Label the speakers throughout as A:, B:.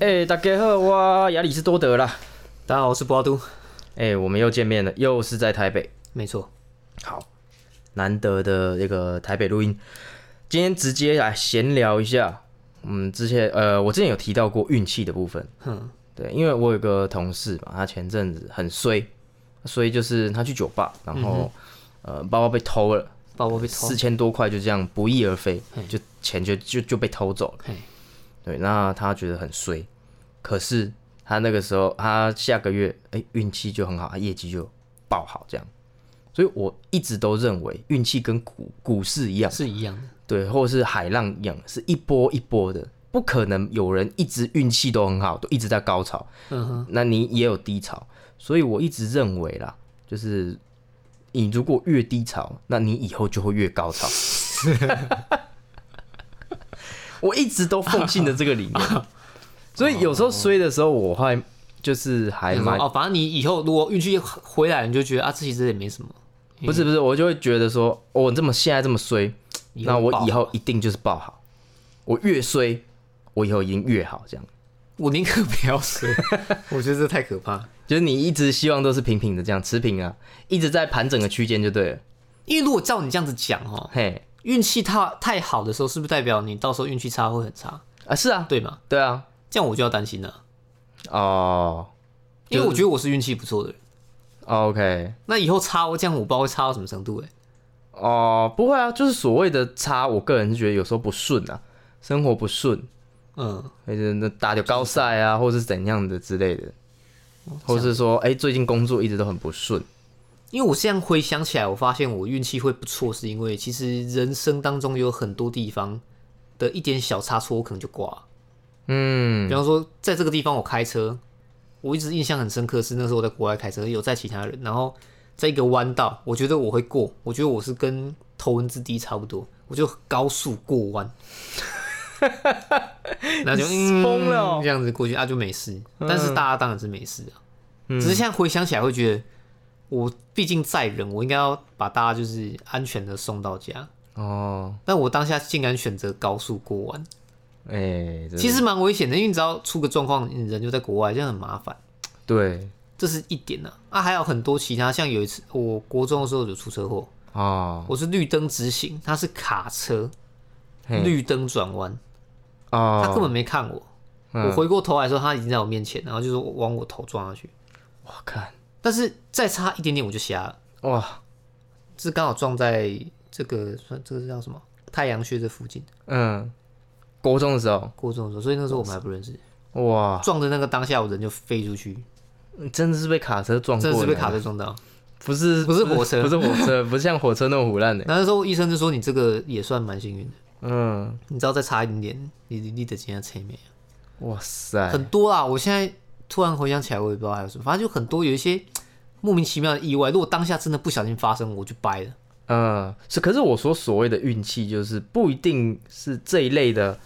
A: 哎、大家好，我亚里士多德啦。
B: 大家好，我是波阿都。
A: 哎、我们又见面了，又是在台北。
B: 没错，
A: 好，难得的这个台北录音，今天直接来闲聊一下。嗯，之前呃，我之前有提到过运气的部分。
B: 哼，
A: 对，因为我有个同事嘛，他前阵子很衰，衰就是他去酒吧，然后、呃包包被偷了，
B: 包包被偷
A: 四。千多块就这样不翼而飞，就钱就就就被偷走了。
B: 嘿，
A: 对，那他觉得很衰，可是他那个时候他下个月哎运气就很好，他业绩就爆好这样，所以我一直都认为运气跟股股市一样，
B: 是一样的。
A: 对，或者是海浪一样，是一波一波的，不可能有人一直运气都很好，都一直在高潮，
B: 嗯哼，
A: 那你也有低潮，所以我一直认为啦，就是你如果越低潮，那你以后就会越高潮。我一直都奉信的这个理念，所以有时候衰的时候，我会就是还蛮
B: 哦，反正你以后如果运气回来，你就觉得啊，这其实也没什么。
A: 不是不是，我就会觉得说，哦我这么现在这么衰，那我以
B: 爆
A: 后一定就是爆好，我越衰，我以后一定越好，这样。
B: 我宁可不要衰，我觉得这太可怕。
A: 就是你一直希望都是平平的这样持平啊，一直在盘整的区间就对了。
B: 因为如果照你这样子讲哦，
A: 嘿，
B: 运气太太好的时候，是不是代表你到时候运气差会很差？
A: 啊是啊，
B: 对吗？
A: 对啊，
B: 这样我就要担心了，
A: 哦。
B: 因为我觉得我是运气不错的人。
A: ，OK，
B: 那以后差，我这样我不知道会差到什么程度哎。
A: 哦，不会啊，就是所谓的差，我个人是觉得有时候不顺啊，生活不顺，
B: 嗯，
A: 或者那打掉高赛啊，或者是怎样的之类的，
B: 哦
A: 或是说，哎、最近工作一直都很不顺，
B: 因为我现在回想起来，我发现我运气会不错，是因为其实人生当中有很多地方的一点小差错，我可能就挂。了。
A: 嗯。
B: 比方说，在这个地方我开车，我一直印象很深刻是那时候我在国外开车，有载其他人，然后在一个弯道，我觉得我会过，我觉得我是跟头文字 D 差不多，我就高速过弯，然后就嗯
A: 疯了哦。
B: 这样子过去啊就没事，但是大家当然是没事啊，
A: 嗯
B: 只是现在回想起来会觉得，我毕竟载人，我应该要把大家就是安全的送到家，
A: 哦，
B: 但我当下竟然选择高速过弯。
A: 哎、这
B: 其实蛮危险的，因为你只要出个状况，你人就在国外，这样很麻烦。
A: 对。
B: 这是一点呢、啊。还有很多其他，像有一次我国中的时候有出车祸，
A: 哦。
B: 我是绿灯直行，他是卡车，绿灯转弯，
A: 哦，
B: 他根本没看我。
A: 嗯。
B: 我回过头来的时候，他已经在我面前，然后就是往我头撞下去，
A: 我看
B: 但是再差一点点我就瞎了，
A: 哇，
B: 是刚好撞在这个算这个是叫什么？太阳穴这附近。
A: 嗯，国中的时候，
B: 国中的时候，所以那时候我们还不认识。
A: 哇，
B: 撞的那个当下，我人就飞出去，
A: 真的是被卡车撞过，
B: 真的是被卡车，撞到。
A: 不是
B: 不是火车。
A: 不是火车，不是像火车那么胡乱的，
B: 那时候医生就说你这个也算蛮幸运的。
A: 嗯，
B: 你知道再差一点点，你你你的今天车没？
A: 哇塞，
B: 很多啊，我现在突然回想起来，我也不知道还有什么，反正就很多有一些 莫名其妙的意外。如果当下真的不小心发生，我就掰了。
A: 嗯，是，可是我说所谓的运气，就是不一定是这一类的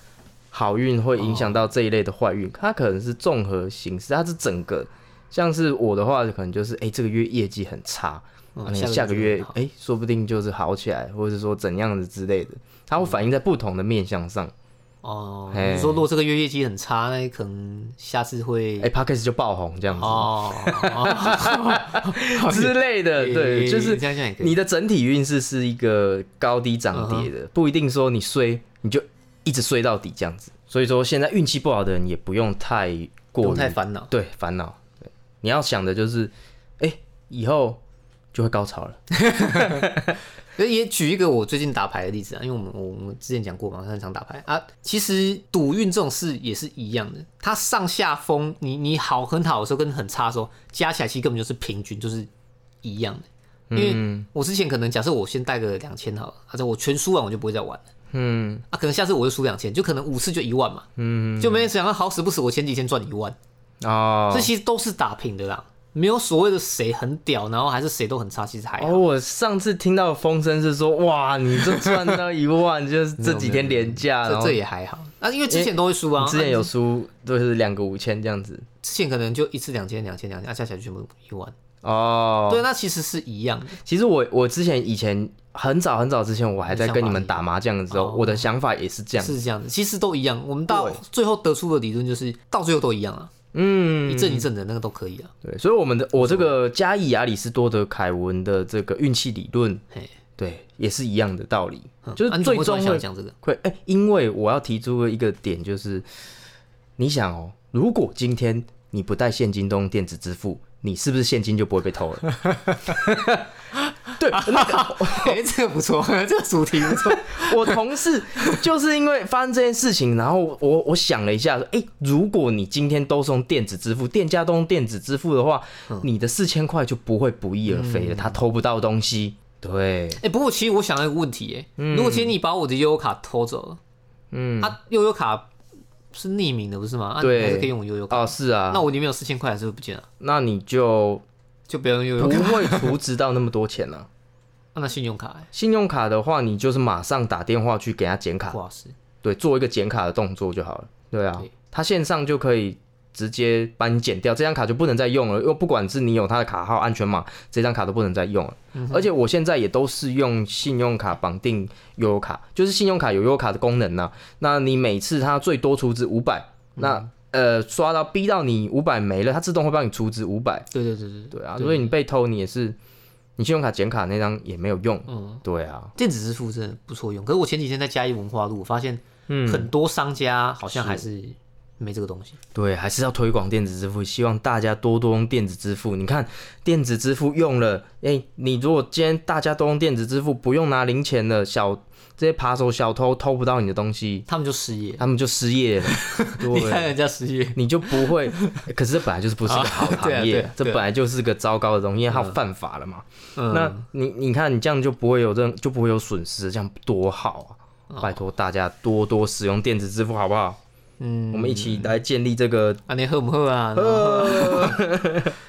A: 好运会影响到这一类的坏运，它可能是综合形式，它是整个。像是我的话，可能就是哎、这个月业绩很差，
B: 嗯
A: 啊你下个月哎、说不定就是好起来，或者是说怎样的之类的，它会反映在不同的面向上。
B: 哦，你说如果这个月业绩很差，那可能下次会
A: 哎、p d c a s t 就爆红这样子、
B: 哦，
A: 之类的，对，
B: 诶
A: 就是。你的整体运势是一个高低涨跌的，不一定说你衰你就一直衰到底这样子。所以说现在运气不好的人也不用太过于
B: 太烦恼。
A: 对烦恼，对，你要想的就是，哎、以后就会高潮了。
B: 所以也举一个我最近打牌的例子啊，因为我们我们之前讲过嘛，很常打牌啊。其实赌运这种事也是一样的，它上下风，你你好很好的时候跟很差的时候加起来，其实根本就是平均，就是一样的。因为我之前可能假设我先带个两千好了，或者我全输完我就不会再玩了。
A: 嗯
B: 啊，可能下次我就输两千，就可能五次就一万嘛，
A: 嗯，
B: 就没想到好死不死，我前几天赚一万，
A: 哦
B: 这其实都是打平的啦，没有所谓的谁很屌，然后还是谁都很差，其实还好。
A: 哦，我上次听到的风声是说，哇，你这赚到一万，就是这几天连假，然
B: 这这也还好啊，因为之前都会输啊，
A: 之前有
B: 啊
A: 输都是两个五千这样子。
B: 之前可能就一次两千、两千、两千，啊，加起来全部一万。
A: 哦，
B: 对，那其实是一样的。
A: 其实我我之前以前很早很早之前，我还在跟你们打麻将的时候，
B: 哦
A: 我的想法也是这样。
B: 是这样的，其实都一样。我们到最后得出的理论就是，到最后都一样啊，
A: 嗯，
B: 一阵一阵的那个都可以啊。
A: 对，所以我们的我这个加以亚里士多德凯文的这个运气理论，
B: 嘿，
A: 对，也是一样的道理，
B: 嗯。
A: 就是最终会
B: 想讲这个，
A: 会哎、因为我要提出一个点，就是你想哦，如果今天你不带现金都用电子支付，你是不是现金就不会被偷了？对，那个
B: 哎，这个不错，这个主题不错。
A: 我同事就是因为发生这件事情，然后我我想了一下，说，哎、如果你今天都是用电子支付，店家都用电子支付的话，
B: 嗯
A: 你的四千块就不会不翼而飞了，他偷不到东西。对，
B: 哎，不过其实我想到一个问题，哎，如果今天你把我的悠游卡偷走了，
A: 嗯，
B: 啊，悠游卡是匿名的不是吗？啊，你
A: 对
B: 还是可以用我悠游卡。
A: 哦，是啊，
B: 那我里面有四千块，还是会不见了？
A: 那你就
B: 就不用用
A: 不
B: 卡。
A: 会储值到那么多钱了、
B: 啊那信用卡，哎
A: 信用卡的话，你就是马上打电话去给他剪卡，
B: 不好使。
A: 对，做一个剪卡的动作就好了。对啊
B: 对，
A: 他线上就可以直接把你剪掉，这张卡就不能再用了。因为不管是你有他的卡号、安全码，这张卡都不能再用了。而且我现在也都是用信用卡绑定悠游卡，就是信用卡有悠游卡的功能呐、那你每次它最多储值五百，那呃刷到逼到你五百没了，它自动会帮你出资五百。
B: 对对对对
A: 对啊，所以你被偷，你也是你信用卡剪卡那张也没有用。
B: 嗯，
A: 对啊，
B: 电子支付真的不错用。可是我前几天在嘉义文化路，我发现
A: 嗯
B: 很多商家好像还是没这个东西。
A: 对，还是要推广电子支付，希望大家多多用电子支付。你看电子支付用了，哎、你如果今天大家都用电子支付，不用拿零钱了，小这些扒手小偷偷不到你的东西，
B: 他们就失业。
A: 他们就失业 了。
B: 你看人家失业，
A: 你就不会。可是这本来就是不是个好行业，这本来就是个糟糕的东西，因为它犯法了嘛。
B: 嗯，
A: 那你你看你这样就不会有这就不会有损失，这样多好啊！拜托大家多多使用电子支付，好不好？
B: 嗯，
A: 我们一起来建立这个
B: 啊，你喝不喝啊？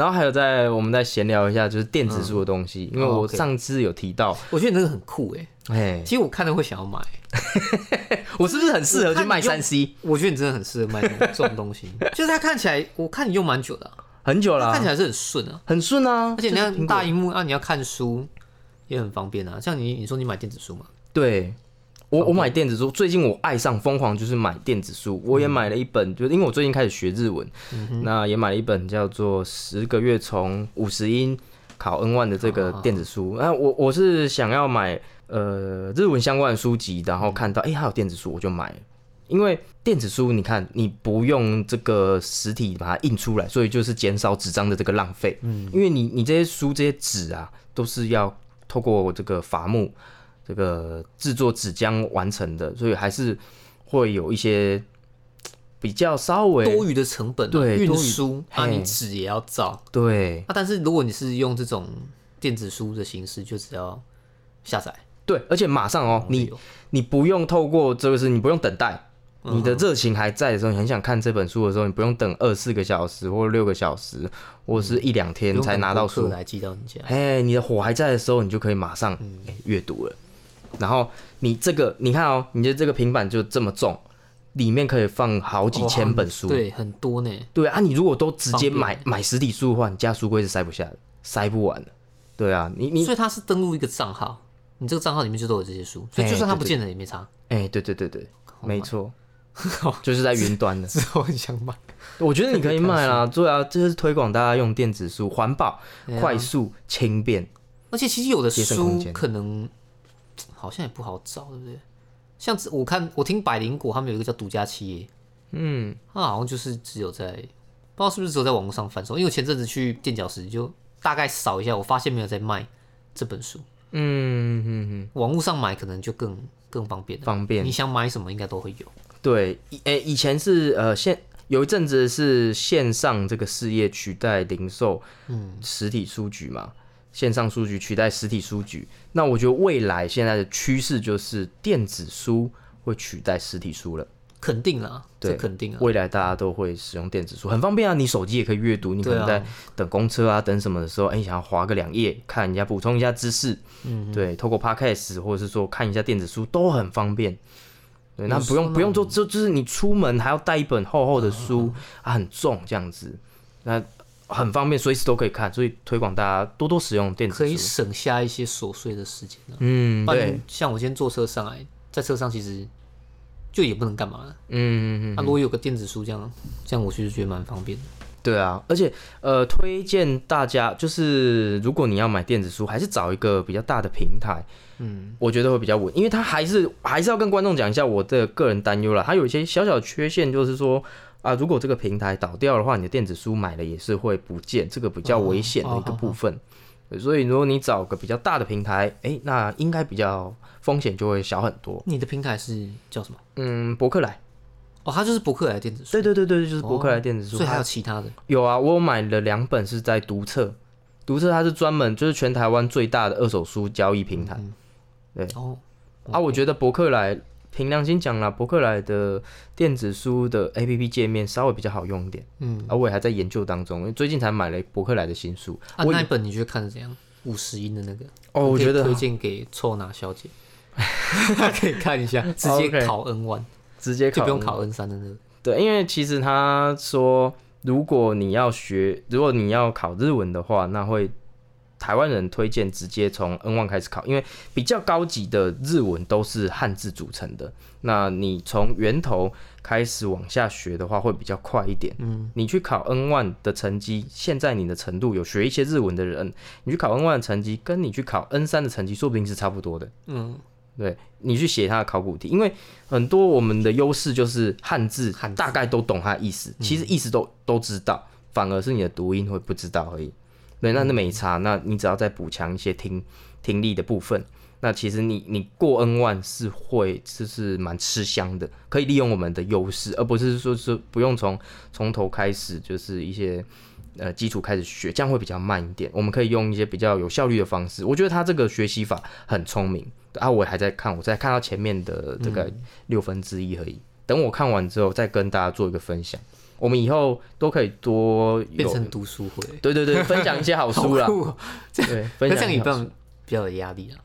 B: 然后
A: 还有在我们再闲聊一下，就是电子书的东西，因为
B: 哦
A: 我上次有提到，
B: 我觉得你那个很酷哎，
A: 哎，
B: 其实我看了会想要买。
A: 我是不是很适合去卖三 C？
B: 我觉得你真的很适合卖这种东西，就是它看起来，我看你用蛮久的啊、
A: 很久了
B: 看起来是很顺啊，
A: 很顺啊，
B: 而且你看
A: 就是苹果
B: 大荧幕啊，你要看书也很方便啊。像你你说你买电子书嘛，
A: 对。我我买电子书，最近我爱上疯狂就是买电子书，我也买了一本，就是因为我最近开始学日文，那也买了一本叫做《十个月从五十音考 N 万》的这个电子书。那我我是想要买呃日文相关的书籍，然后看到哎、诶它有电子书，我就买了。因为电子书，你看你不用这个实体把它印出来，所以就是减少纸张的这个浪费。嗯，因为你你这些书这些纸啊，都是要透过这个伐木这个制作纸浆完成的，所以还是会有一些比较稍微
B: 多余的成本、
A: 对多余
B: 输啊，你纸也要造
A: 对
B: 啊。但是如果你是用这种电子书的形式，就只要下载，
A: 对，而且马上哦，你你不用透过这个是，你不用等待。
B: 嗯
A: 你的热情还在的时候，你很想看这本书的时候，你不用等二四个小时或六个小时，或是一两天才拿到书。
B: 来寄到你家。
A: 哎，你的火还在的时候，你就可以马上阅读了。然后你这个，你看哦，你的这个平板就这么重，里面可以放好几千本书。
B: 对，很多呢。
A: 对啊，你如果都直接买买实体书的话，你家书柜是塞不下的，塞不完的。对啊，你你
B: 所以它是登录一个账号，你这个账号里面就都有这些书，所以就算它不见了也没差。
A: 哎，对对对对，没错，就是在云端的。
B: 之后很想买，
A: 我觉得你可以卖啦，对啊，这是推广大家用电子书，环保、
B: 啊
A: 快速、轻便。
B: 而且其实有的书可能好像也不好找，对不对？像我看我听百灵果他们有一个叫独家企业，
A: 嗯，
B: 它好像就是只有在不知道是不是只有在网络上贩售，因为我前阵子去垫脚石就大概扫一下，我发现没有在卖这本书，
A: 嗯嗯嗯，
B: 网络上买可能就更更方便了。
A: 方便
B: 你。想买什么应该都会有。
A: 对，以诶、以前是呃线有一阵子是线上这个事业取代零售，嗯，实体书局嘛，线上书局取代实体书局。那我觉得未来现在的趋势就是电子书会取代实体书了。
B: 肯定啦，
A: 对
B: 这肯定啊。
A: 未来大家都会使用电子书，很方便啊！你手机也可以阅读，你可能在等公车啊、等什么的时候，哎、想要划个两页，看人家补充一下知识，嗯，对，透过 podcast 或者是说看一下电子书都很方便。对，那不用不用做，就就是你出门还要带一本厚厚的书啊，很重这样子。那很方便，随时都可以看，所以推广大家多多使用电子
B: 可以。省下一些琐碎的时间啊。
A: 嗯，对
B: 像我今天坐车上来，在车上其实就也不能干嘛了。
A: 嗯嗯嗯，
B: 那、如果有个电子书这样，这样我其实觉得蛮方便的。
A: 对啊，而且呃，推荐大家就是，如果你要买电子书，还是找一个比较大的平台，
B: 嗯，
A: 我觉得会比较稳，因为它还是还是要跟观众讲一下我的个人担忧啦。它有一些小小的缺陷，就是说啊，如果这个平台倒掉的话，你的电子书买了也是会不见，这个比较危险的一个部分。对所以如果你找个比较大的平台，哎、那应该比较风险就会小很多。
B: 你的平台是叫什么？
A: 嗯，博客来，
B: 哦，它就是博客来电子书。
A: 对对对对，就是博客来电子书。
B: 所以还有其他的。
A: 有啊，我买了两本是在读册，读册它是专门就是全台湾最大的二手书交易平台。
B: 对哦，
A: 啊，我觉得博客来凭良心讲啦，博客来的电子书的 APP 界面稍微比较好用一点。
B: 嗯，
A: 啊，我也还在研究当中，因为最近才买了博客来的新书。
B: 啊，
A: 我
B: 那一本你觉得看的怎样？五十音的那个
A: 哦，我觉得
B: 推荐给臭拿小姐，可以看一下，直接考 N one，
A: 直接考
B: 就不用考 N 三的那个。
A: 对，因为其实他说，如果你要学，如果你要考日文的话，那会台湾人推荐直接从 N one 开始考，因为比较高级的日文都是汉字组成的。那你从源头开始往下学的话，会比较快一点。
B: 嗯，
A: 你去考 N one 的成绩，现在你的程度有学一些日文的人，你去考 N one 的成绩，跟你去考 N 三的成绩，说不定是差不多的。
B: 嗯，
A: 对你去写他的考古题，因为很多我们的优势就是汉字
B: 汉字
A: 大概都懂它的意思，其实意思都都知道，反而是你的读音会不知道而已。对，那那没差，那你只要再补强一些听听力的部分，那其实你你过 N 万是会就是蛮吃香的，可以利用我们的优势，而不是说是不用从从头开始，就是一些呃基础开始学，这样会比较慢一点。我们可以用一些比较有效率的方式，我觉得他这个学习法很聪明啊，我还在看，我在看到前面的这个六分之一而已。等我看完之后，再跟大家做一个分享。我们以后都可以多有，
B: 变成读书会，
A: 对对对，分享一些好书啦对，分享一些好书。
B: 样也不用比较有压力啊。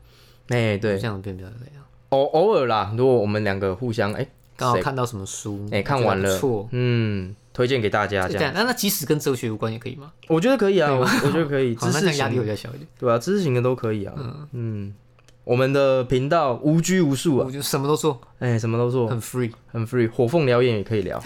A: 哎、对，
B: 这样变比较有压力。
A: 偶偶尔啦，如果我们两个互相哎谁
B: 刚好看到什么书，
A: 哎、看完了，
B: 不错。
A: 嗯，推荐给大家这样，
B: 那那即使跟哲学有关也可以吗？
A: 我觉得可以啊，我我觉得可以，
B: 好，
A: 知识
B: 那这样压力会比较小一点。
A: 对啊，知识型的都可以啊，嗯我们的频道无拘无束啊，
B: 我就什么都做，
A: 哎、什么都做，
B: 很 free。
A: 很 free，火凤燎原也可以聊，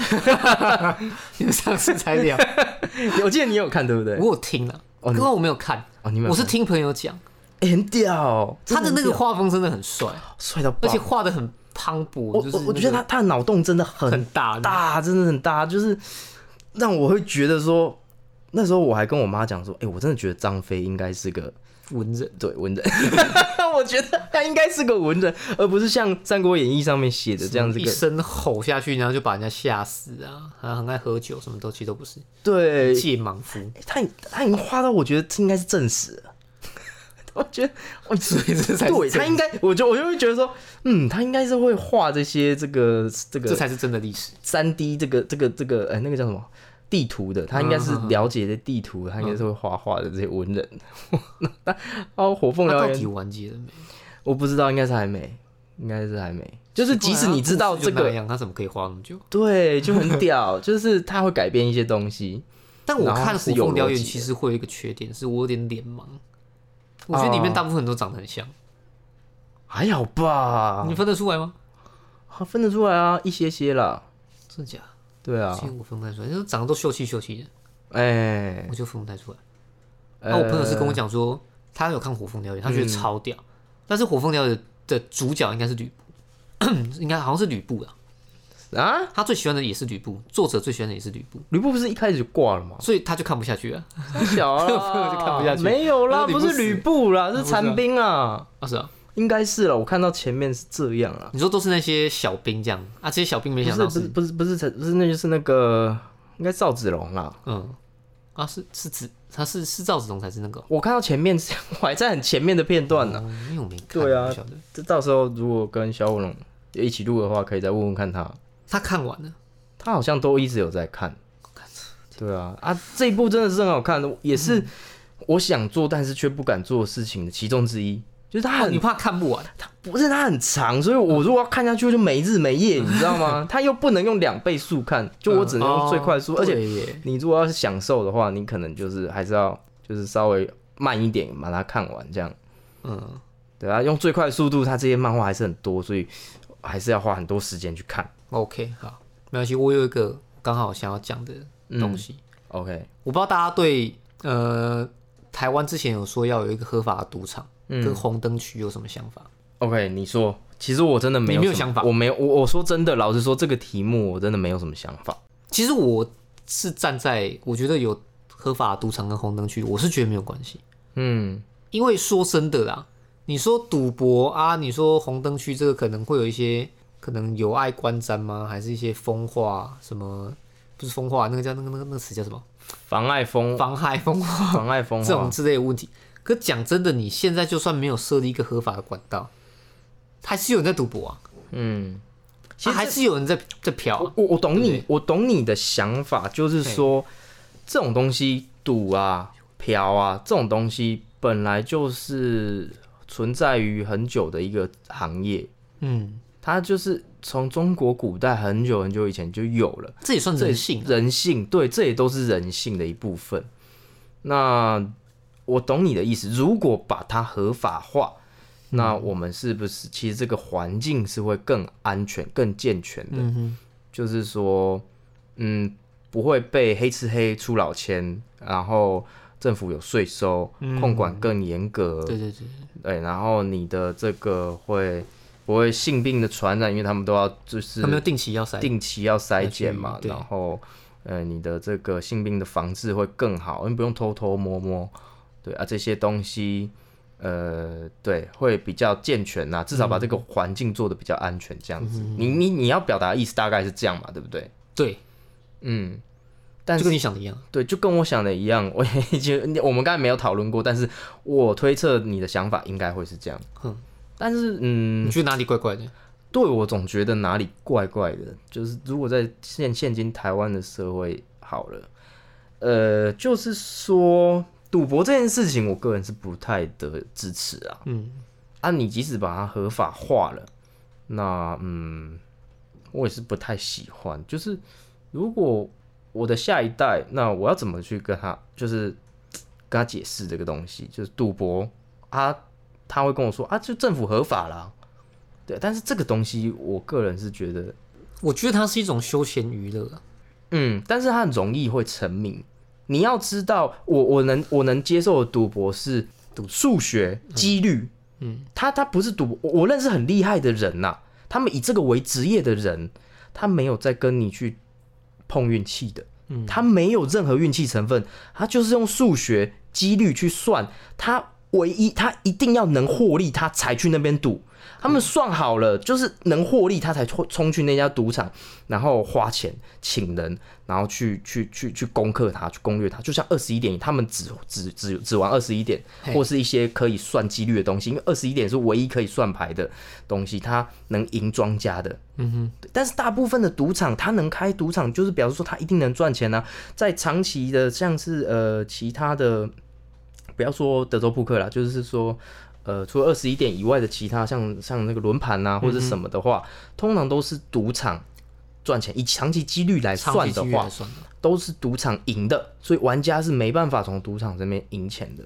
B: 你们上次才聊，
A: 我记得你有看对不对？
B: 我有听了，
A: 哦你
B: 刚刚我没有看，
A: 哦，你们
B: 我是听朋友讲，
A: 哎、很屌，
B: 他的那个
A: 真
B: 画风真的很帅，
A: 帅到爆，
B: 而且画的很磅礴，
A: 我
B: 就是
A: 我我觉得他他的脑洞真的很
B: 很大
A: 大，真的很大，就是让我会觉得说，那时候我还跟我妈讲说，哎、我真的觉得张飞应该是个
B: 文人。
A: 对文人，我觉得他应该是个文人，而不是像《三国演义》上面写的这样子个
B: 一声吼下去，然后就把人家吓死啊！他很爱喝酒，什么都其实都不是，
A: 对，
B: 借莽夫，
A: 他他已经画到我觉得这应该是正史了。我觉得，我
B: 所以这才
A: 对他应该，我就我就会觉得说，嗯，他应该是会画这些这个这个
B: 这才是真的历史。
A: 三 D 这个这个这个，哎、那个叫什么地图的，他应该是
B: 嗯
A: 了解的地图，他应该是会画画的这些文人。哦，火凤燎原，
B: 他到底完结了没？
A: 我不知道，应该是还没，应该是还没。就是即使你知道这个，
B: 他怎么可以画那么久？
A: 对，就很屌，就是他会改变一些东西。
B: 但我看《火凤燎原》
A: 逻辑的
B: 其实会有一个缺点，是我有点脸盲。我觉得里面
A: 哦
B: 大部分都长得很像，
A: 还好吧
B: 你，分得出来吗？
A: 啊分得出来啊，一些些啦。
B: 真的假的？
A: 对啊。
B: 其，实我分不太出来，就是长得都秀气秀气的，
A: 哎、
B: 我就分不太出来。
A: 呃。
B: 那我朋友是跟我讲说，他有看《火凤燎原》，他觉得超屌，但是《火凤燎原》的主角应该是吕布，应该好像是吕布啊。
A: 啊，
B: 他最喜欢的也是吕布，作者最喜欢的也是吕布，
A: 吕布不是一开始就挂了吗？
B: 所以他就看不下去了。
A: 太小了，
B: 我就看不下去
A: 没有啦，不是吕布啦，是残兵啊。
B: 啊，是啊，
A: 应该是了，我看到前面是这样啊，
B: 你说都是那些小兵这样啊，这些小兵没想到
A: 是不是不是不是陈不是那就是那个应该赵子龙啦。
B: 嗯。啊是是子他是是赵子龙才是那个
A: 我看到前面是我还在很前面的片段呢、
B: 哦，因为我没看，
A: 对啊这到时候如果跟小火龙一起录的话，可以再问问看他，
B: 他看完了，
A: 他好像都一直有在看。对啊啊，这一部真的是很好看的，也是我想做但是却不敢做的事情的其中之一。就是他很
B: 哦你怕看不完，他
A: 不是他很长，所以我如果要看下去就没日没夜，你知道吗？他又不能用两倍速看，就我只能用最快速，
B: 嗯
A: 而且你如果要是享受的话，你可能就是还是要就是稍微慢一点把它看完，这样
B: 嗯，
A: 对啊，用最快速度，它这些漫画还是很多，所以还是要花很多时间去看。
B: OK，好，没关系。我有一个刚好想要讲的东西
A: ，OK，
B: 我不知道大家对呃台湾之前有说要有一个合法的赌场、
A: 嗯
B: 跟红灯区有什么想法
A: ？OK，你说，其实我真的没有
B: 没有想法
A: 我没有，我我说真的，老实说，这个题目我真的没有什么想法。
B: 其实我是站在我觉得有合法的赌场跟红灯区，我是觉得没有关系，
A: 嗯，
B: 因为说真的啦，你说赌博啊，你说红灯区这个可能会有一些可能有碍观瞻吗？还是一些风化什么？不是风化，那个叫那个那个那个词叫什么？
A: 妨碍风，
B: 妨害风化
A: 妨碍风
B: 这种，之类的问题。可讲真的，你现在就算没有设立一个合法的管道，还是有人在赌博啊，
A: 嗯，其
B: 啊
A: 实
B: 还是有人在在嫖啊、
A: 我我懂你，我懂你的想法，就是说这种东西赌啊、嫖啊这种东西本来就是存在于很久的一个行业，
B: 嗯，
A: 它就是从中国古代很久很久以前就有了。
B: 这也算人性、啊。
A: 人性，对，这也都是人性的一部分。那我懂你的意思，如果把它合法化，那我们是不是其实这个环境是会更安全、更健全的？
B: 嗯哼，
A: 就是说，嗯，不会被黑吃黑出老千，然后政府有税收，控管更严格，
B: 对对对，
A: 对，然后你的这个会不会性病的传染？因为他们都要就是
B: 他们要定期要筛，
A: 定期要筛检嘛然后呃，你的这个性病的防治会更好，因为不用偷偷摸摸，对啊，这些东西呃，对，会比较健全呐，至少把这个环境做的比较安全，这样子。你你你要表达的意思大概是这样嘛，对不对？
B: 对，
A: 嗯，但
B: 就是跟你想的一样。
A: 对，就跟我想的一样，我也就我们刚才没有讨论过，但是我推测你的想法应该会是这样。
B: 哼
A: 但是嗯，
B: 你觉得哪里怪怪的？
A: 对我总觉得哪里怪怪的，就是如果在现现今台湾的社会好了，呃，就是说赌博这件事情，我个人是不太的支持啊。
B: 嗯，
A: 啊，你即使把它合法化了，那嗯，我也是不太喜欢。就是如果我的下一代，那我要怎么去跟他，就是跟他解释这个东西？就是赌博啊，他会跟我说啊，就政府合法啦。对，但是这个东西，我个人是觉得，
B: 我觉得它是一种休闲娱乐啊。
A: 嗯，但是它很容易会成名。你要知道，我我能我能接受的赌博是赌数学几率，
B: 嗯，
A: 他他不是赌博，我我认识很厉害的人呐、他们以这个为职业的人，他没有在跟你去碰运气的，
B: 嗯。
A: 他没有任何运气成分，他就是用数学几率去算，他唯一他一定要能获利，他才去那边赌。他们算好了，就是能获利，他才冲冲去那家赌场，然后花钱请人，然后去去去去攻克它，去攻略它。就像二十一点，他们只只只只玩二十一点，或是一些可以算几率的东西，因为二十一点是唯一可以算牌的东西，它能赢庄家的。
B: 嗯哼，
A: 但是大部分的赌场，它能开赌场，就是表示说它一定能赚钱啊。在长期的像是呃其他的，不要说德州扑克啦，就是说呃除了二十一点以外的其他像像那个轮盘啊或者什么的话，通常都是赌场赚钱。以长期几率来算的话。都是赌场赢的，所以玩家是没办法从赌场这边赢钱的。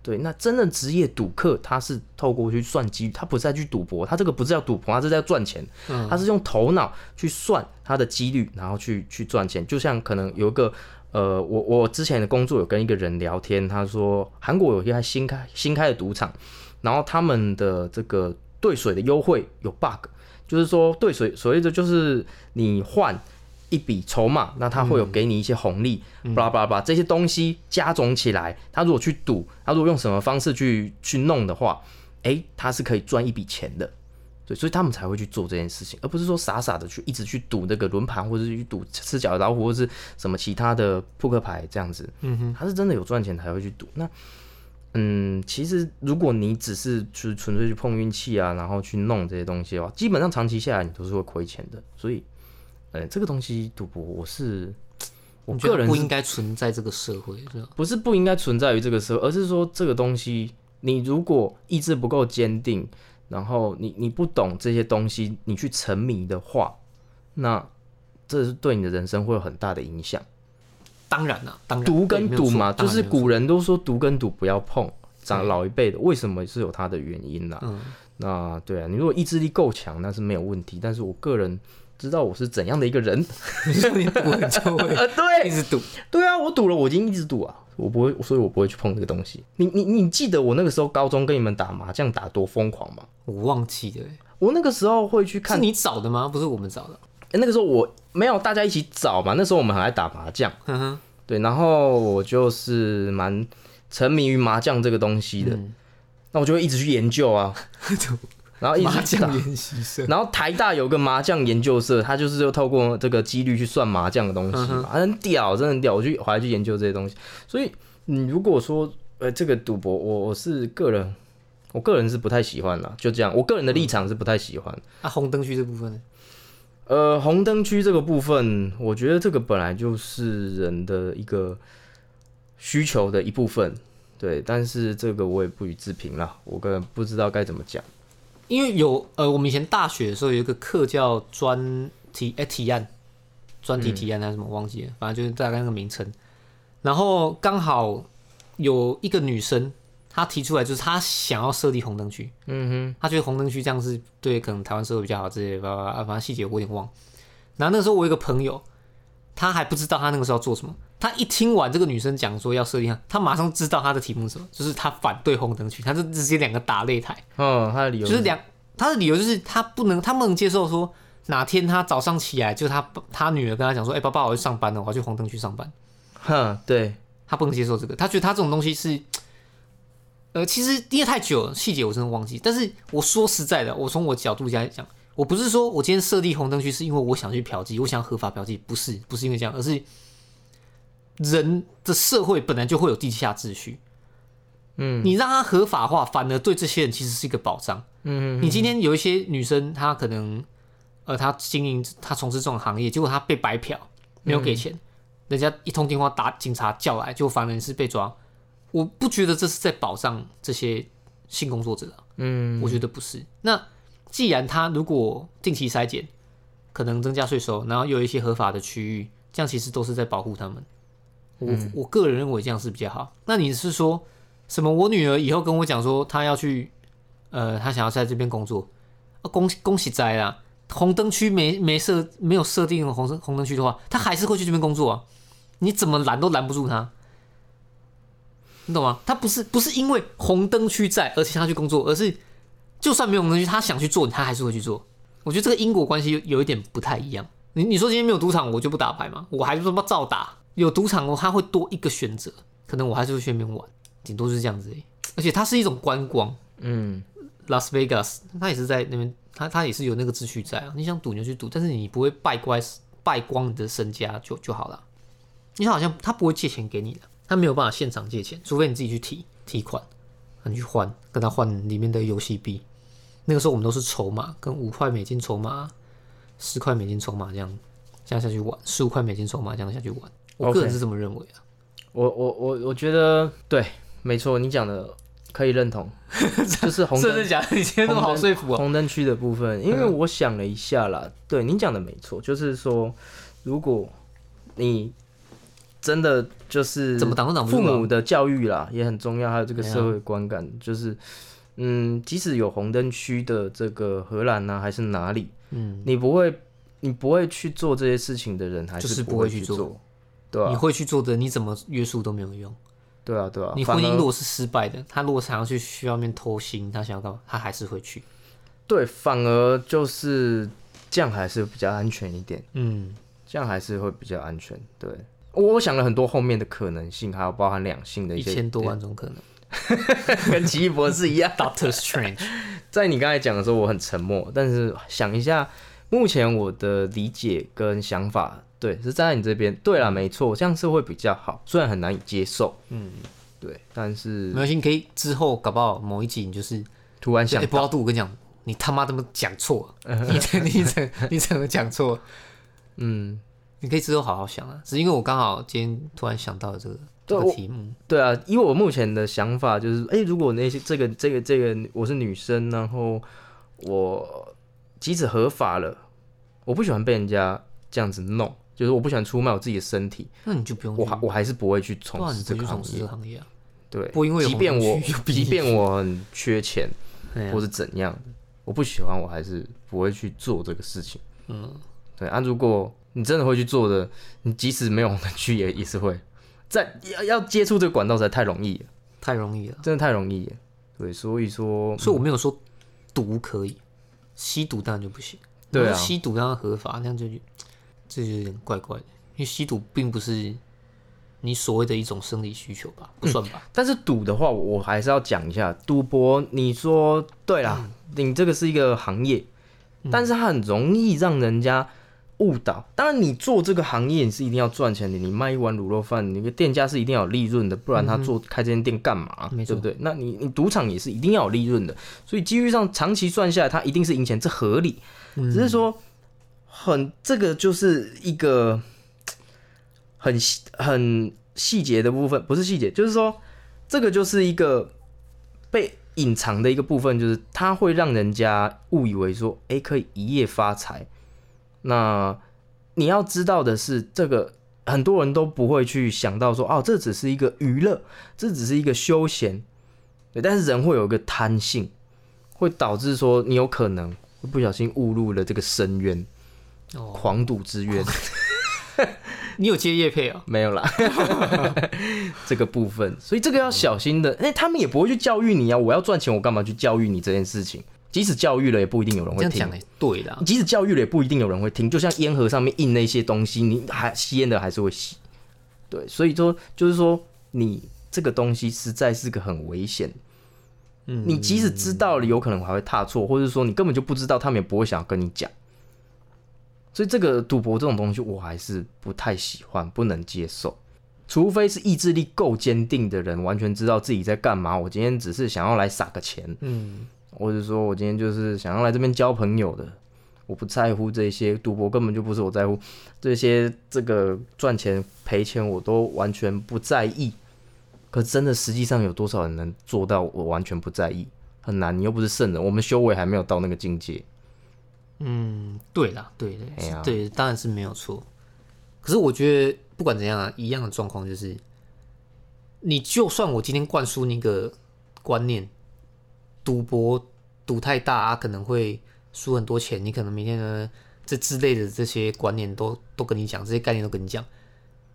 A: 对，那真正职业赌客，他是透过去算机率，他不是在去赌博，他这个不是要赌博，他是在赚钱，他是用头脑去算他的几率，然后去去赚钱。就像可能有一个呃，我我之前的工作有跟一个人聊天，他说韩国有一家新开新开的赌场，然后他们的这个兑水的优惠有 bug，就是说兑水所谓的就是你换。一笔筹码，那他会有给你一些红利，巴拉巴拉巴拉这些东西加总起来，他如果去赌，他如果用什么方式去去弄的话，诶，他是可以赚一笔钱的。对，所以他们才会去做这件事情，而不是说傻傻的去一直去赌那个轮盘，或者是去赌吃脚老虎，或者是什么其他的扑克牌这样子。
B: 嗯哼，
A: 他是真的有赚钱才会去赌。那嗯，其实如果你只是去纯粹去碰运气啊，然后去弄这些东西的话，基本上长期下来你都是会亏钱的。所以，呃，这个东西赌博，我是我个人
B: 不应该存在这个社会，是吧？
A: 不是不应该存在于这个社会，而是说这个东西你如果意志不够坚定，然后你你不懂这些东西，你去沉迷的话，那这是对你的人生会有很大的影响。
B: 当然啦，当然
A: 赌跟赌嘛，就是。古人都说赌跟赌不要碰，长老一辈的为什么是有它的原因啦？
B: 没有错
A: 那对啊，你如果意志力够强，那是没有问题。但是我个人知道我是怎样的一个人，
B: 嗯，你说你就会
A: 呃，对
B: 一直赌，
A: 对啊，我赌了，我已经一直赌啊，我不会，所以我不会去碰这个东西。你你你记得我那个时候高中跟你们打麻将打多疯狂吗？
B: 我忘记了欸，
A: 我那个时候会去看，
B: 是你找的吗？不是我们找的。
A: 诶那个时候我没有大家一起找嘛，那时候我们很爱打麻将，对，然后我就是蛮沉迷于麻将这个东西的，
B: 嗯
A: 那我就会一直去研究啊，然后一
B: 麻
A: 直打
B: 将。研习社，
A: 然后台大有个麻将研究社，他就是就透过这个几率去算麻将的东西嘛，很屌，真的很屌。我去我还去研究这些东西，所以你如果说呃这个赌博，我我是个人，我个人是不太喜欢啦，就这样，我个人的立场是不太喜欢。
B: 啊，红灯区这部分呢？
A: 呃，红灯区这个部分，我觉得这个本来就是人的一个需求的一部分，对，但是这个我也不予置评啦，我个人不知道该怎么讲。
B: 因为有呃，我们以前大学的时候有一个课叫专题哎、提案，专题提案还是什么忘记了，反正就是大概那个名称。然后刚好有一个女生，她提出来就是他想要设立红灯区，
A: 嗯
B: 哼，他觉得红灯区这样是对可能台湾社会比较好之类的，叭叭叭反正细节我有点忘。然后那个时候我有一个朋友，他还不知道他那个时候要做什么。他一听完这个女生讲说要设立，他马上知道他的题目是什么，就是他反对红灯区，他就直接两个打擂台。
A: 哼，嗯，他的理由
B: 就是两，他的理由就是他不能，他不能接受说哪天他早上起来，就是他他女儿跟他讲说，哎、爸爸，我要去上班了，我要去红灯区上班，
A: 哼，对，
B: 他不能接受这个，他觉得他这种东西是，呃，其实因为太久了，细节我真的忘记，但是我说实在的，我从我角度来讲，我不是说我今天设立红灯区是因为我想去嫖妓，我想合法嫖妓，不是，不是因为这样，而是人的社会本来就会有地下秩序。嗯，你让它合法化，反而对这些人其实是一个保障。
A: 嗯
B: 你今天有一些女生，她可能，呃，她经营她从事这种行业，结果她被白嫖，没有给钱，人家一通电话打警察叫来，就反而是被抓。我不觉得这是在保障这些性工作者啊，
A: 嗯，
B: 我觉得不是。那既然他如果定期筛检，可能增加税收，然后有一些合法的区域，这样其实都是在保护他们。我、我个人认为这样是比较好。那你是说什么？我女儿以后跟我讲说，她要去，呃，她想要在这边工作，啊、恭恭喜哉啦！红灯区没没设没有设定红灯红灯区的话，她还是会去这边工作啊。你怎么拦都拦不住她，你懂吗？他不是不是因为红灯区在，而且他去工作，而是就算没有红灯区，他想去做，他还是会去做。我觉得这个因果关系有有一点不太一样。你你说今天没有赌场，我就不打牌吗？我还是他妈照打。有赌场哦，他会多一个选择，可能我还是会去那边玩，顶多就是这样子而已。而且它是一种观光
A: 嗯
B: ，，Las Vegas，它也是在那边，它它也是有那个秩序在啊。你想赌你就去赌，但是你不会败光败光你的身家就就好了。你好像他不会借钱给你的，他没有办法现场借钱，除非你自己去提提款，你去换跟他换里面的游戏币。那个时候我们都是筹码，跟五块美金筹码、十块美金筹码这样这样下去玩，十五块美金筹码这样下去玩。我个人是这么认为啊。
A: 我我我我觉得对，没错，你讲的可以认同，就是
B: 假的？你今天那么好说服啊。
A: 红灯区的部分，因为我想了一下啦，对你讲的没错，就是说，如果你真的就是
B: 怎么挡都挡不住啊
A: 父母的教育啦，也很重要，还有这个社会观感，就是嗯，即使有红灯区的这个荷兰啊，还是哪里，
B: 嗯，
A: 你不会你不会去做这些事情的人，还
B: 就是
A: 不
B: 不会去做
A: 对啊，
B: 你
A: 啊，
B: 会去做的，你怎么约束都没有用。
A: 对啊，对啊，
B: 你婚姻如果是失败的，他如果想要去需要面偷腥，他想要干嘛，他还是会去。
A: 对，反而就是这样还是比较安全一点。
B: 嗯，
A: 这样还是会比较安全。对，我我想了很多后面的可能性，还有包含两性的一些
B: 一千多万种可能。
A: 跟奇异博士一样。
B: Doctor Strange，
A: 在你刚才讲的时候，我很沉默，但是想一下，目前我的理解跟想法，对，是站在你这边。对了，没错，这样是会比较好，虽然很难以接受，
B: 嗯，
A: 对，但是
B: 没关系，你可以之后搞不好某一集你就是，哎、
A: 突然想
B: 不要度，我跟你讲，你他妈怎么讲错 了，你你怎你怎么讲错？
A: 嗯，
B: 你可以之后好好想啊，只是因为我刚好今天突然想到了这个，这个题目。
A: 对啊，因为我目前的想法就是，哎、如果那些这个这个这个我是女生，然后我即使合法了，我不喜欢被人家这样子弄，就是我不喜欢出卖我自己的身体，
B: 那你就不用去，
A: 我还我还是不会去从事这个行业
B: 啊。
A: 对，
B: 不因为有
A: 即便我即便我很缺钱
B: 啊
A: 或是怎样的，我不喜欢，我还是不会去做这个事情。
B: 嗯，
A: 对啊，如果你真的会去做的，你即使没有红灯区也也是会，在要要接触这个管道实在太容易了，
B: 太容易了。
A: 真的太容易了。对，所以说，
B: 所以我没有说毒可以，吸毒当然就不行。
A: 对啊
B: 吸毒当然合法，那样就这就有点怪怪的，因为吸毒并不是你所谓的一种生理需求吧？不算吧？
A: 但是赌的话，我还是要讲一下赌博。你说对啦，你这个是一个行业，但是它很容易让人家误导。当然，你做这个行业，你是一定要赚钱的。你卖一碗卤肉饭，你个店家是一定要有利润的，不然他做开这间店干嘛？对不对？那你你赌场也是一定要有利润的，所以机遇上长期算下来，它一定是赢钱，这合理。只是说很这个就是一个很细很细节的部分，不是细节，就是说这个就是一个被隐藏的一个部分，就是它会让人家误以为说，哎、可以一夜发财。那你要知道的是，这个很多人都不会去想到说，哦，这只是一个娱乐，这只是一个休闲，对。但是人会有一个贪性，会导致说你有可能会不小心误入了这个深渊，
B: 哦，
A: 狂赌之渊。
B: 你有接叶配啊？
A: 没有啦，这个部分，所以这个要小心的。哎、他们也不会去教育你啊，我要赚钱，我干嘛去教育你这件事情？即使教育了，也不一定有人会听
B: 对的。
A: 即使教育了，也不一定有人会听。就像烟盒上面印那些东西，你还吸烟的还是会吸。对，所以说就是说，你这个东西实在是个很危险。
B: 嗯，
A: 你即使知道了，有可能还会踏错，或者说你根本就不知道，他们也不会想要跟你讲。所以这个赌博这种东西，我还是不太喜欢，不能接受。除非是意志力够坚定的人，完全知道自己在干嘛。我今天只是想要来撒个钱，
B: 嗯，
A: 或者说我今天就是想要来这边交朋友的，我不在乎这些赌博，根本就不是我在乎这些这个赚钱赔钱，我都完全不在意。可真的实际上有多少人能做到我完全不在意？很难，你又不是圣人，我们修为还没有到那个境界。
B: 嗯，对啦，对的、
A: 哎
B: 对，当然是没有错。可是我觉得不管怎样啊，一样的状况就是，你就算我今天灌输你一个观念，赌博赌太大啊，可能会输很多钱，你可能明天呢这之类的这些观念都都跟你讲，这些概念都跟你讲，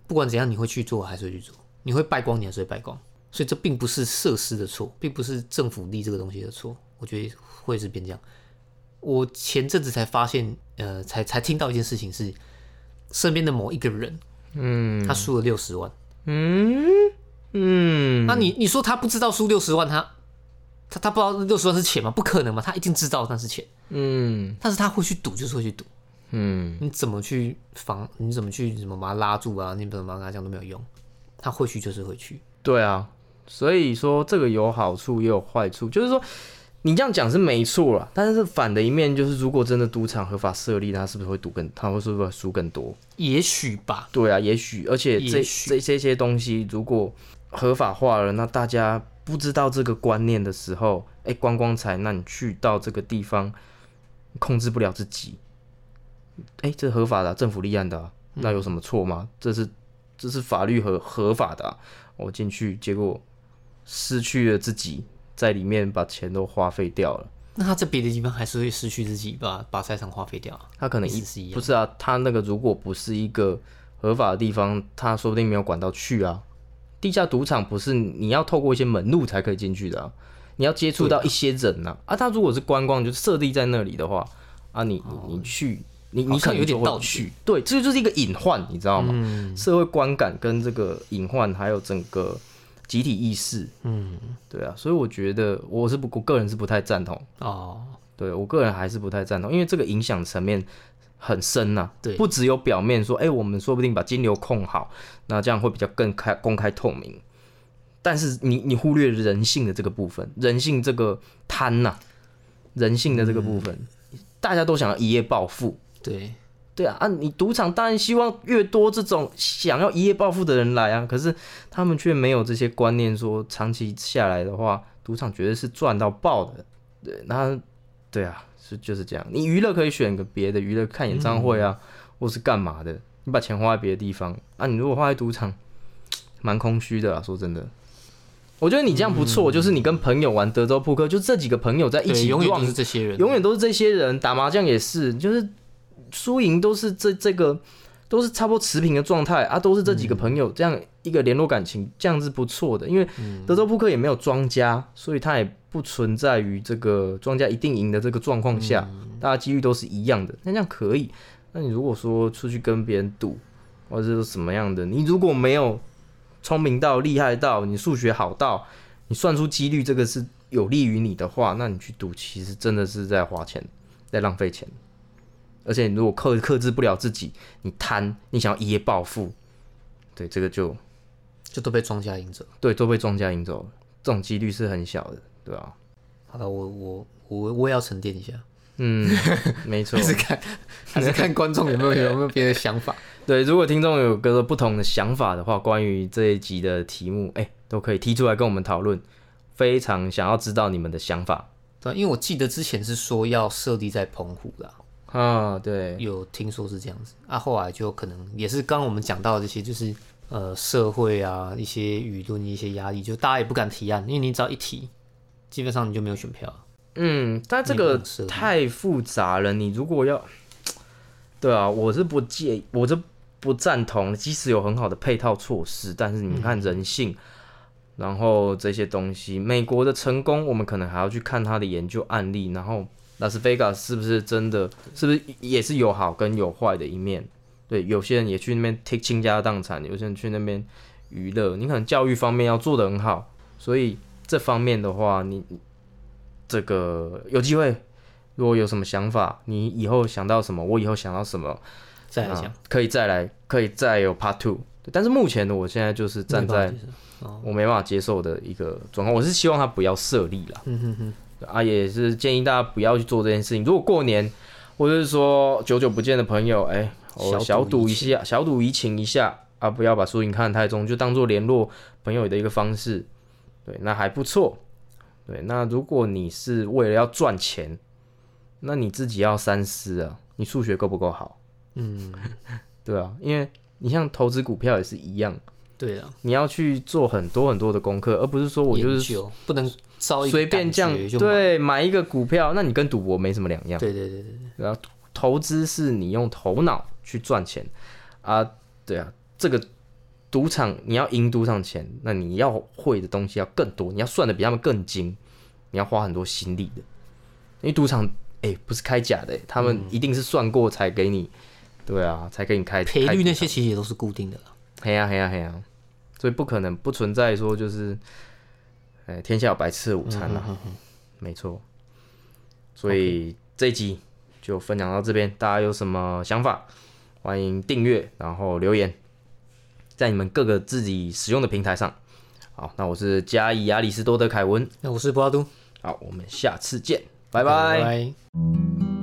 B: 不管怎样，你会去做还是会去做，你会败光，你还是会败光。所以这并不是设施的错，并不是政府立这个东西的错，我觉得会是变这样。我前阵子才发现，呃，才才听到一件事情是，身边的某一个人，
A: 嗯
B: 他输了六十万。
A: 嗯嗯，
B: 那你你说他不知道输六十万，他他他不知道六十万是钱吗？不可能嘛，他一定知道那是钱，
A: 嗯
B: 但是他会去赌，就是会去赌。
A: 嗯，
B: 你怎么去防？你怎么去怎么把他拉住啊？你怎么跟他讲都没有用，他会去就是会去。
A: 对啊，所以说这个有好处也有坏处，就是说你这样讲是没错啦，但是反的一面就是，如果真的赌场合法设立，他是不是会赌更，他会是不是会输更多？
B: 也许吧，
A: 对啊，也许，而且这这这些东西如果合法化了，那大家不知道这个观念的时候，哎、观光财，那你去到这个地方控制不了自己，哎、这合法的啊、政府立案的啊、那有什么错吗？这是这是法律合合法的、啊，我进去结果失去了自己，在里面把钱都花费掉了。
B: 那他在别的地方还是会失去自己，把把财产花费掉啊。
A: 他可能一不是啊，他那个如果不是一个合法的地方，他说不定没有管道去啊。地下赌场不是你要透过一些门路才可以进去的啊，你要接触到一些人呐、啊。他如果是观光，就是设立在那里的话，啊你，你你去，你你可能
B: 有点道理
A: 会去。对，这就是一个隐患，你知道吗？
B: 嗯
A: 社会观感跟这个隐患，还有整个集体意识，
B: 嗯，
A: 对啊，所以我觉得我是不，我个人是不太赞同。
B: 哦，
A: 对我个人还是不太赞同，因为这个影响层面很深呐、
B: 对
A: 不只有表面说，哎、我们说不定把金流控好，那这样会比较更开、公开透明。但是你你忽略人性的这个部分，人性这个贪呐、人性的这个部分，大家都想要一夜暴富，
B: 对，
A: 对啊，啊，你赌场当然希望越多这种想要一夜暴富的人来啊，可是他们却没有这些观念，说长期下来的话，赌场绝对是赚到爆的。对，那对啊，是就是这样。你娱乐可以选个别的娱乐，看演唱会啊，或是干嘛的，你把钱花在别的地方啊。你如果花在赌场，蛮空虚的啊。说真的，我觉得你这样不错，就是你跟朋友玩德州扑克，就这几个朋友在一起，
B: 永远都是这些人，
A: 永远都是这些人打麻将也是，就是输赢都是这这个都是差不多持平的状态啊，都是这几个朋友这样一个联络感情，这样是不错的。因为德州扑克也没有庄家，所以它也不存在于这个庄家一定赢的这个状况下，大家几率都是一样的，那这样可以。那你如果说出去跟别人赌，或者是什么样的，你如果没有聪明到厉害到，你数学好到，你算出几率这个是有利于你的话，那你去赌，其实真的是在花钱，在浪费钱。而且你如果克克制不了自己，你贪，你想要一夜暴富，对这个就
B: 就都被庄家赢走。
A: 对都被庄家赢走了，这种几率是很小的，对吧、
B: 好了，我我我我也要沉淀一下，
A: 嗯，没错
B: 还。是看还是看观众有没有有没有别的想法。
A: 对，如果听众有个不同的想法的话，关于这一集的题目，哎、都可以提出来跟我们讨论。非常想要知道你们的想法
B: 对，因为我记得之前是说要设立在澎湖啦，
A: 啊。对，
B: 有听说是这样子啊，后来就可能也是刚刚我们讲到的这些，就是呃社会啊一些舆论一些压力，就大家也不敢提案，因为你只要一提，基本上你就没有选票。
A: 嗯，但这个太复杂了。你如果要，对啊，我是不介意，我是不赞同。即使有很好的配套措施，但是你看人性，然后这些东西，美国的成功，我们可能还要去看他的研究案例，然后拉斯维加斯是不是真的，是不是也是有好跟有坏的一面？对，有些人也去那边听倾家荡产，有些人去那边娱乐，你可能教育方面要做得很好，所以这方面的话，你这个有机会，如果有什么想法，你以后想到什么，我以后想到什么，
B: 再来讲
A: 啊，可以再来，可以再有 Part Two。但是目前的我现在就是站在我没办法接受的一个状况，我是希望他不要设立啦。
B: 嗯哼哼，
A: 啊，也是建议大家不要去做这件事情。如果过年或者是说久久不见的朋友，哎、我
B: 小
A: 小赌一下，小赌怡情一下啊，不要把输赢看得太重，就当做联络朋友的一个方式。对，那还不错。对，那如果你是为了要赚钱，那你自己要三思啊，你数学够不够好？
B: 嗯，
A: 对啊，因为你像投资股票也是一样，
B: 对啊，
A: 你要去做很多很多的功课，而不是说我就是
B: 不能
A: 随便这样
B: 感觉就买，
A: 对买一个股票，那你跟赌博没什么两样。
B: 对对对对对，
A: 然后投资是你用头脑去赚钱啊，对啊，这个赌场你要赢赌场钱，那你要会的东西要更多，你要算的比他们更精，你要花很多心力的。因为赌场哎、不是开假的、他们一定是算过才给你，对啊，才给你开
B: 赔率那些其实也都是固定的了。
A: 嘿呀嘿呀嘿呀，所以不可能不存在说就是，哎、天下有白吃的午餐啦，没错。所以这一集就分享到这边，大家有什么想法，欢迎订阅，然后留言，在你们各个自己使用的平台上。好，那我是加以亚里士多德凯文，
B: 那我是布拉都，
A: 好，我们下次见，拜
B: 拜
A: 拜
B: 拜。